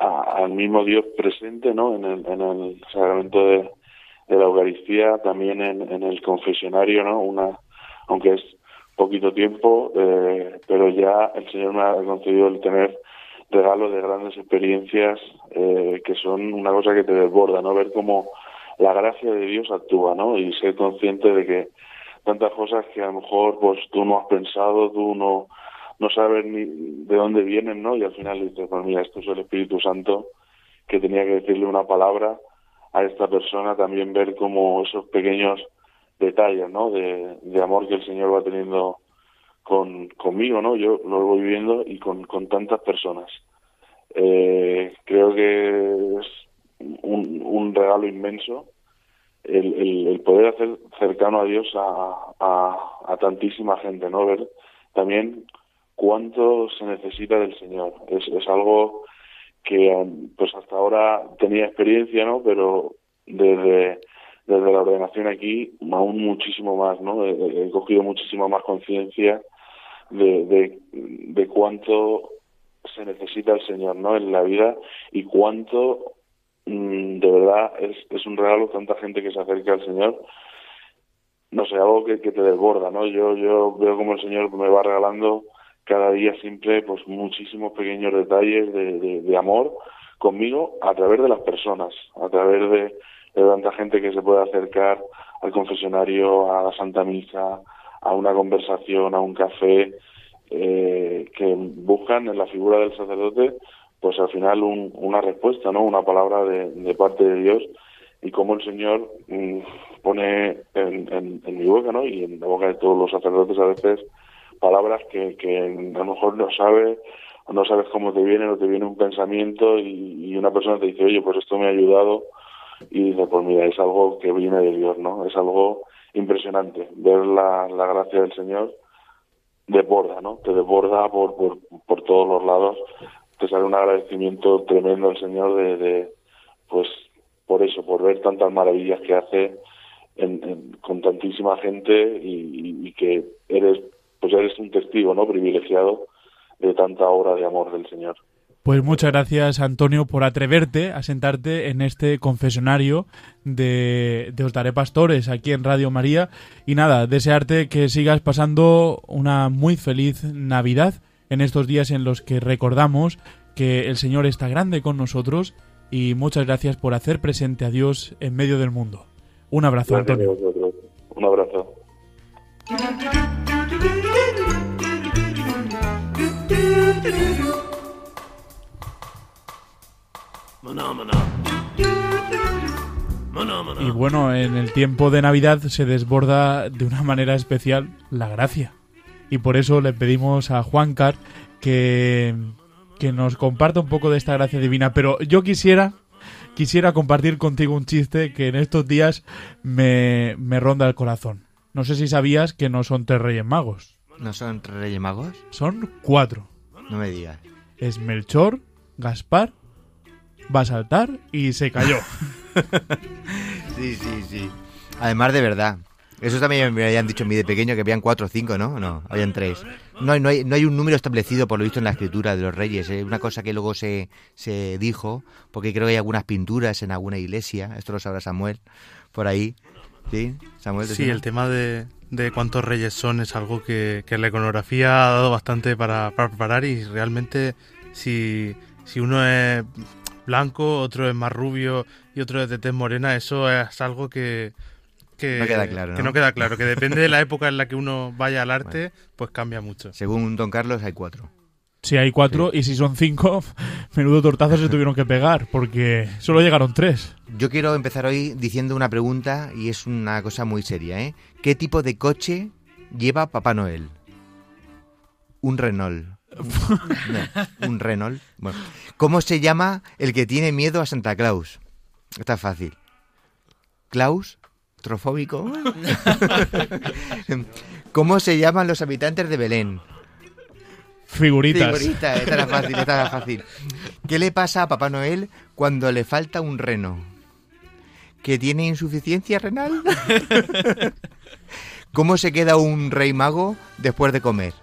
al mismo Dios presente ¿no? en, el, en el sacramento de, la Eucaristía, también en, el confesionario, ¿no? una aunque es poquito tiempo, eh, pero ya el Señor me ha concedido el tener regalos de grandes experiencias eh, que son una cosa que te desborda, ¿no? Ver cómo la gracia de Dios actúa, ¿no? Y ser consciente de que tantas cosas que a lo mejor pues tú no has pensado, tú no no sabes ni de dónde vienen, ¿no? Y al final dices, pues mira, esto es el Espíritu Santo que tenía que decirle una palabra a esta persona, también ver como esos pequeños detalles, ¿no? De amor que el Señor va teniendo con, conmigo, ¿no? Yo lo voy viviendo y con, con tantas personas. Eh, creo que es un, regalo inmenso el, el, poder hacer cercano a Dios a, a, a tantísima gente, ¿no? Ver también cuánto se necesita del Señor. Es, es algo que pues hasta ahora tenía experiencia, ¿no? Pero desde, desde la ordenación aquí aún muchísimo más, ¿no? He cogido muchísima más conciencia de, de, de cuánto se necesita el Señor, ¿no? En la vida y cuánto mm, de verdad es, es un regalo tanta gente que se acerca al Señor no sé, algo que, que te desborda, ¿no? Yo, yo veo como el Señor me va regalando cada día siempre pues muchísimos pequeños detalles de, de, amor conmigo a través de las personas, a través de, de, tanta gente que se puede acercar al confesionario, a la Santa Misa, a una conversación, a un café, eh, que buscan en la figura del sacerdote pues al final un, una respuesta, ¿no? Una palabra de, parte de Dios y cómo el Señor mm, pone en, mi boca, ¿no? Y en la boca de todos los sacerdotes a veces palabras que, que a lo mejor no sabes o no sabes cómo te viene o te viene un pensamiento y, una persona te dice, oye, pues esto me ha ayudado y dices, pues mira, es algo que viene de Dios, ¿no? Es algo impresionante ver la, la gracia del Señor desborda, ¿no? Te desborda por, por, por todos los lados, te sale un agradecimiento tremendo al Señor de, de pues por eso, por ver tantas maravillas que hace con tantísima gente y, que eres pues eres un testigo no privilegiado de tanta obra de amor del Señor. Pues muchas gracias, Antonio, por atreverte a sentarte en este confesionario de, de Os Daré Pastores aquí en Radio María. Y nada, desearte que sigas pasando una muy feliz Navidad en estos días en los que recordamos que el Señor está grande con nosotros y muchas gracias por hacer presente a Dios en medio del mundo. Un abrazo, Antonio. Un abrazo. Y bueno, en el tiempo de Navidad se desborda de una manera especial la gracia. Y por eso le pedimos a Juancar que, que nos comparta un poco de esta gracia divina. Pero yo quisiera, quisiera compartir contigo un chiste que en estos días me, me ronda el corazón. No sé si sabías que no son tres reyes magos. ¿No son tres reyes magos? Son cuatro. No me digas. Es Melchor, Gaspar, va a saltar y se cayó. sí, sí, sí. Además, de verdad. Eso también me habían dicho a mí de pequeño que habían cuatro o cinco, ¿no? No, habían tres. No, no, hay, no hay un número establecido, por lo visto, en la escritura de los reyes. Es una cosa que luego se, se dijo, porque creo que hay algunas pinturas en alguna iglesia. Esto lo sabrá Samuel, por ahí. ¿Sí, Samuel? Sí, el tema de, de cuántos reyes son es algo que, que la iconografía ha dado bastante para, para preparar y realmente si, si uno es blanco, otro es más rubio y otro es de tez morena, eso es algo que, que no queda claro, que no queda claro, que depende de la época en la que uno vaya al arte, pues cambia mucho. Según Don Carlos hay cuatro. Si hay cuatro y si son cinco, menudo tortazo se tuvieron que pegar porque solo llegaron tres. Yo quiero empezar hoy diciendo una pregunta y es una cosa muy seria, ¿eh? ¿Qué tipo de coche lleva Papá Noel? Un Renault. Un Renault. Bueno, ¿cómo se llama el que tiene miedo a Santa Claus? Está fácil. Klaus trofóbico. ¿Cómo se llaman los habitantes de Belén? Figuritas. Figuritas, esta era fácil, esta era fácil. ¿Qué le pasa a Papá Noel cuando le falta un reno? ¿Que tiene insuficiencia renal? ¿Cómo se queda un rey mago después de comer?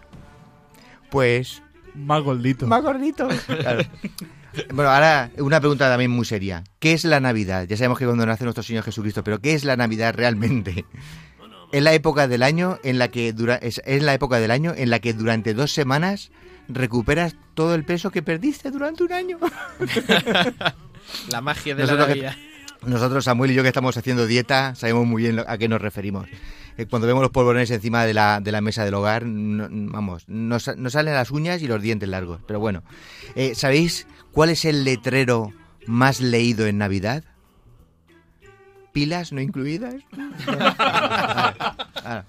Pues... Más gordito. Más gordito. Claro. Bueno, ahora una pregunta también muy seria. ¿Qué es la Navidad? Ya sabemos que cuando nace nuestro Señor Jesucristo, pero ¿qué es la Navidad realmente? Es la época del año en la que dura, es, es la época del año en la que durante dos semanas recuperas todo el peso que perdiste durante un año. la magia de nosotros la Navidad. Que, nosotros, Samuel y yo que estamos haciendo dieta, sabemos muy bien a qué nos referimos. Cuando vemos los polvorones encima de la, de la mesa del hogar, no, vamos, nos, nos, salen las uñas y los dientes largos. Pero bueno, eh, ¿sabéis cuál es el letrero más leído en Navidad? pilas no incluidas. ah,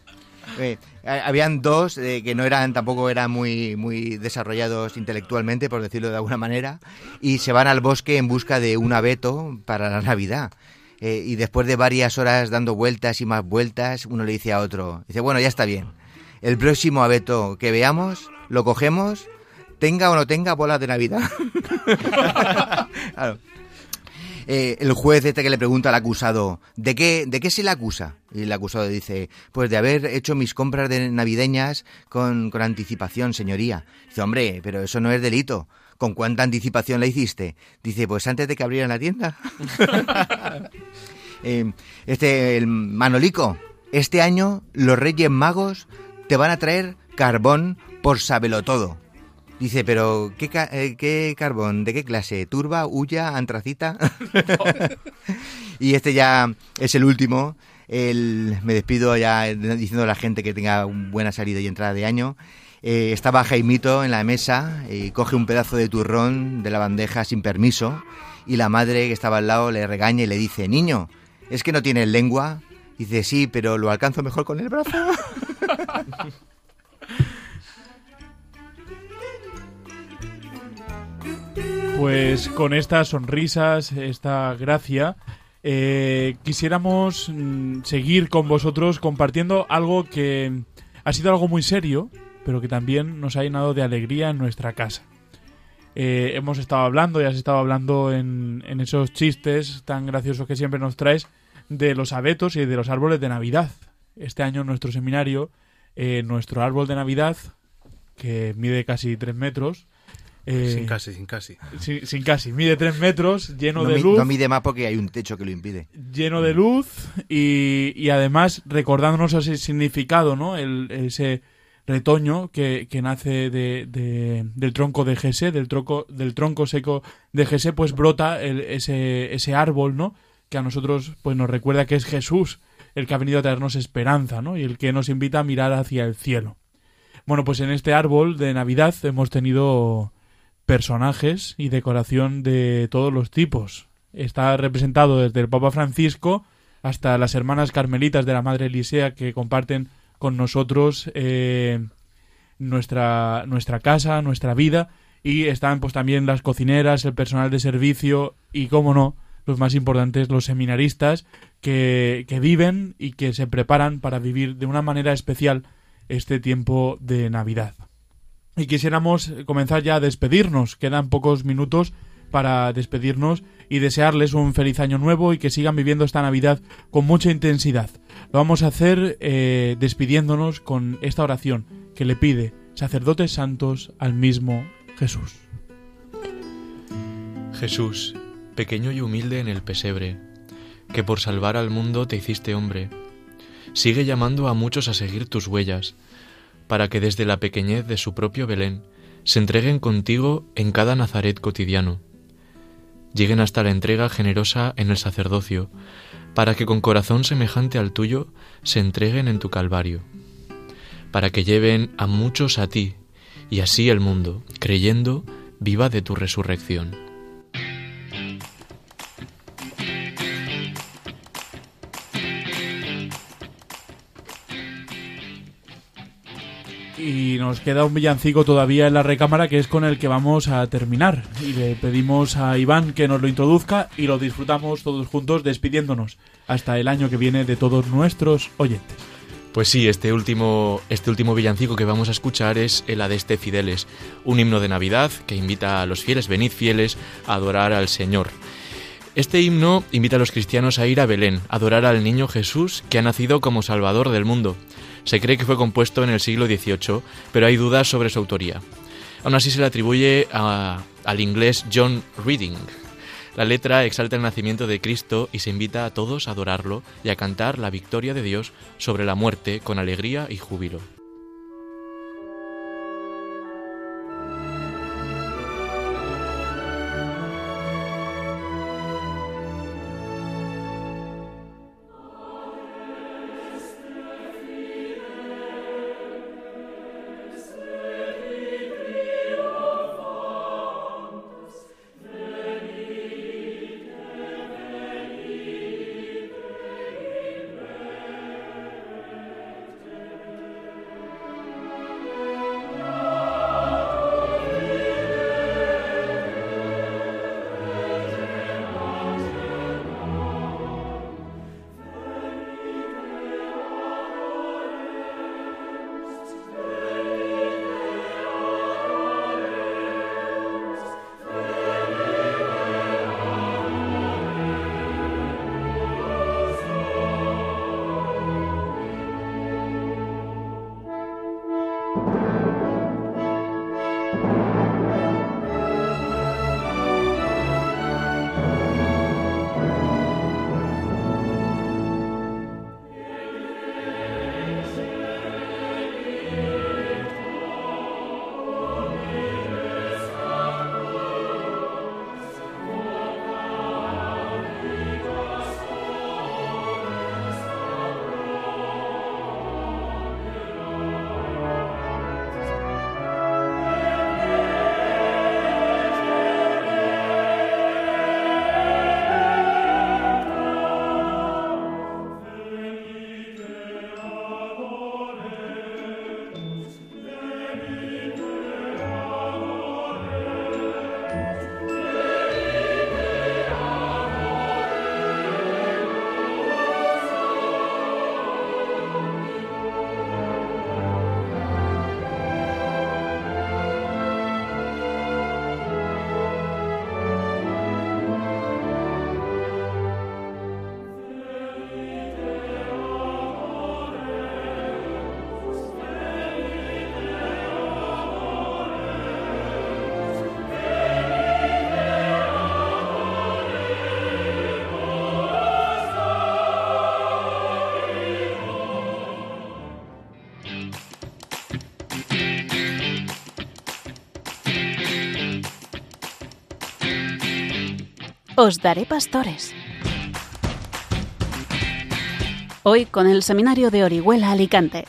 eh, habían dos eh, que no eran tampoco eran muy muy desarrollados intelectualmente por decirlo de alguna manera y se van al bosque en busca de un abeto para la Navidad eh, y después de varias horas dando vueltas y más vueltas uno le dice a otro dice bueno ya está bien el próximo abeto que veamos lo cogemos tenga o no tenga bolas de Navidad. Eh, el juez este que le pregunta al acusado, ¿de qué, ¿de qué se le acusa? Y el acusado dice, pues de haber hecho mis compras de navideñas con, con anticipación, señoría. Dice, hombre, pero eso no es delito. ¿Con cuánta anticipación la hiciste? Dice, pues antes de que abrieran la tienda. eh, este, el Manolico, este año los Reyes Magos te van a traer carbón por sabelo todo. Dice, pero ¿qué, eh, ¿qué, carbón? ¿De qué clase? ¿Turba, huya, antracita? y este ya es el último. El, me despido ya diciendo a la gente que tenga buena salida y entrada de año. Eh, estaba Jaimito en la mesa y coge un pedazo de turrón de la bandeja sin permiso y la madre que estaba al lado le regaña y le dice, niño, ¿es que no tienes lengua? dice, sí, pero lo alcanzo mejor con el brazo. Pues con estas sonrisas, esta gracia, Eh, quisiéramos mm, seguir con vosotros compartiendo algo que ha sido algo muy serio, pero que también nos ha llenado de alegría en nuestra casa. Eh, hemos estado hablando y has estado hablando en, esos chistes tan graciosos que siempre nos traes de los abetos y de los árboles de Navidad. Este año en nuestro seminario, eh, nuestro árbol de Navidad, que mide casi tres metros, eh, sin casi, sin casi. Sin, sin casi. Mide tres metros, lleno No de mi- luz. no mide más porque hay un techo que lo impide. lleno de luz y, y además recordándonos ese significado, ¿no? El, ese retoño que, que nace de, de- del tronco de Jesse, del tronco, del tronco seco de Jesse, pues brota el- ese, ese árbol, ¿no? Que a nosotros pues nos recuerda que es Jesús el que ha venido a traernos esperanza, ¿no? Y el que nos invita a mirar hacia el cielo. Bueno, pues en este árbol de Navidad hemos tenido personajes y decoración de todos los tipos. Está representado desde el Papa Francisco hasta las hermanas carmelitas de la Madre Elisea que comparten con nosotros eh, nuestra, nuestra casa, nuestra vida y están pues también las cocineras, el personal de servicio y, como no, los más importantes, los seminaristas que, que viven y que se preparan para vivir de una manera especial este tiempo de Navidad. Y quisiéramos comenzar ya a despedirnos. Quedan pocos minutos para despedirnos y desearles un feliz año nuevo y que sigan viviendo esta Navidad con mucha intensidad. Lo vamos a hacer eh, despidiéndonos con esta oración que le pide sacerdotes santos al mismo Jesús. Jesús, pequeño y humilde en el pesebre, que por salvar al mundo te hiciste hombre, sigue llamando a muchos a seguir tus huellas, para que desde la pequeñez de su propio Belén se entreguen contigo en cada Nazaret cotidiano. Lleguen hasta la entrega generosa en el sacerdocio, para que con corazón semejante al tuyo se entreguen en tu Calvario, para que lleven a muchos a ti, y así el mundo, creyendo, viva de tu resurrección. Y nos queda un villancico todavía en la recámara que es con el que vamos a terminar. Y le pedimos a Iván que nos lo introduzca y lo disfrutamos todos juntos despidiéndonos hasta el año que viene de todos nuestros oyentes. Pues sí, este último, este último villancico que vamos a escuchar es el Adeste Fideles, un himno de Navidad que invita a los fieles, venid fieles, a adorar al Señor. Este himno invita a los cristianos a ir a Belén, a adorar al niño Jesús que ha nacido como Salvador del mundo. Se cree que fue compuesto en el siglo XVIII, pero hay dudas sobre su autoría. Aún así se le atribuye a- al inglés John Reading. La letra exalta el nacimiento de Cristo y se invita a todos a adorarlo y a cantar la victoria de Dios sobre la muerte con alegría y júbilo. Os daré pastores. Hoy con el Seminario de Orihuela Alicante.